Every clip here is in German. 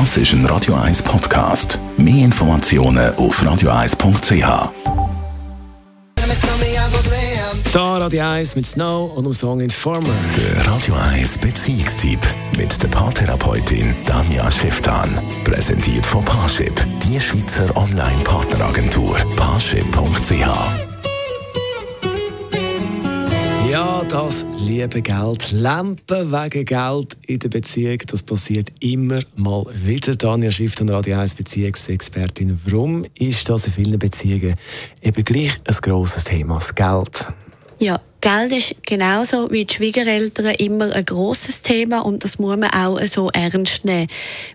Das ist ein Radio 1 Podcast. Mehr Informationen auf radio1.ch. Da Radio 1 mit Snow und dem Song Informer. Der Radio 1 Beziehungstyp mit der Paartherapeutin Danja Schifftan. Präsentiert von Paarship, die Schweizer Online-Partneragentur. Paarship.ch das liebe Geld. Lampen wegen Geld in der Beziehung, das passiert immer mal wieder. Danja Schrift und Radio 1 Beziehungsexpertin. Warum ist das in vielen Beziehungen eben gleich ein grosses Thema, das Geld? Ja, Geld ist genauso wie die Schwiegereltern immer ein großes Thema und das muss man auch so ernst nehmen.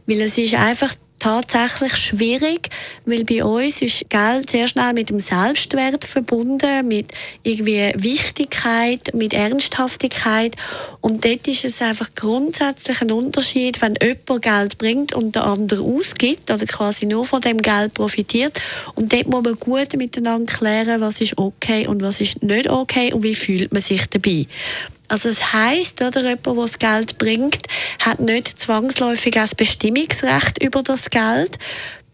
Weil es ist einfach tatsächlich schwierig, weil bei uns ist Geld sehr schnell mit dem Selbstwert verbunden, mit irgendwie Wichtigkeit, mit Ernsthaftigkeit und dort ist es einfach grundsätzlich ein Unterschied, wenn jemand Geld bringt und der andere ausgibt oder quasi nur von dem Geld profitiert und dort muss man gut miteinander klären, was ist okay und was ist nicht okay und wie fühlt man sich dabei. Also es heißt, oder jemand, der das Geld bringt, hat nicht zwangsläufig ein Bestimmungsrecht über das Geld.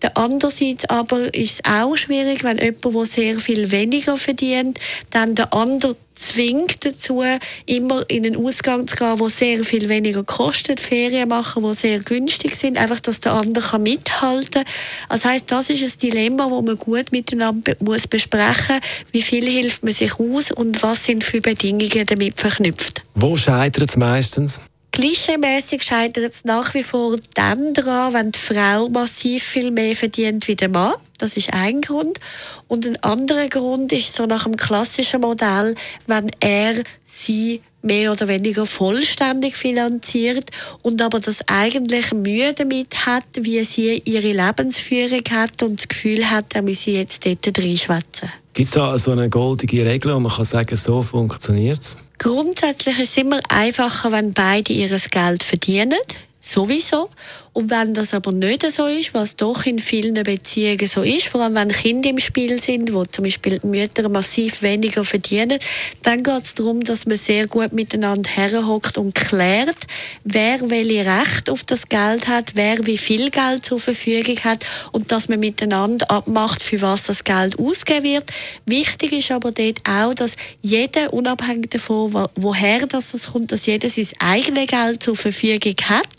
Der andererseits aber ist es auch schwierig, wenn jemand, der sehr viel weniger verdient, dann der andere zwingt dazu, immer in einen Ausgang zu gehen, der sehr viel weniger kostet, Ferien machen, die sehr günstig sind, einfach, dass der andere mithalten kann. Das heisst, das ist ein Dilemma, das man gut miteinander muss besprechen muss. Wie viel hilft man sich aus und was sind für Bedingungen damit verknüpft? Wo scheitert es meistens? Klischeemäßig scheitert es nach wie vor dann daran, wenn die Frau massiv viel mehr verdient wie der Mann. Das ist ein Grund. Und ein anderer Grund ist so nach dem klassischen Modell, wenn er sie mehr oder weniger vollständig finanziert und aber das eigentlich Mühe damit hat, wie sie ihre Lebensführung hat und das Gefühl hat, er müsse jetzt dort reinschwätzen. Gibt es da so eine goldige Regel, wo man kann sagen, so funktioniert es? Grundsätzlich ist es immer einfacher, wenn beide ihr Geld verdienen. Sowieso. Und wenn das aber nicht so ist, was doch in vielen Beziehungen so ist, vor allem wenn Kinder im Spiel sind, wo zum Beispiel die Mütter massiv weniger verdienen, dann geht es darum, dass man sehr gut miteinander herhockt und klärt, wer welche Recht auf das Geld hat, wer wie viel Geld zur Verfügung hat und dass man miteinander abmacht, für was das Geld ausgegeben wird. Wichtig ist aber dort auch, dass jeder, unabhängig davon, woher das kommt, dass jeder sein eigenes Geld zur Verfügung hat,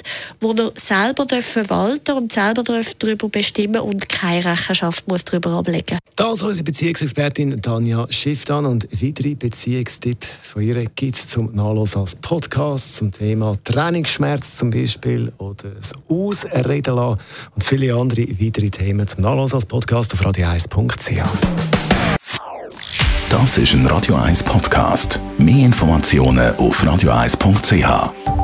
wo er selber verwalten und selber darüber bestimmen und keine Rechenschaft muss darüber ablegen Das ist unsere Beziehungsexpertin Tanja Schifftan und weitere Beziehungstipps von ihr gibt es zum Nachlesen als Podcast zum Thema Trainingsschmerz zum Beispiel oder das Ausreden lassen und viele andere weitere Themen zum Nachlesen als Podcast auf radio1.ch. Das ist ein Radio 1 Podcast. Mehr Informationen auf radio1.ch.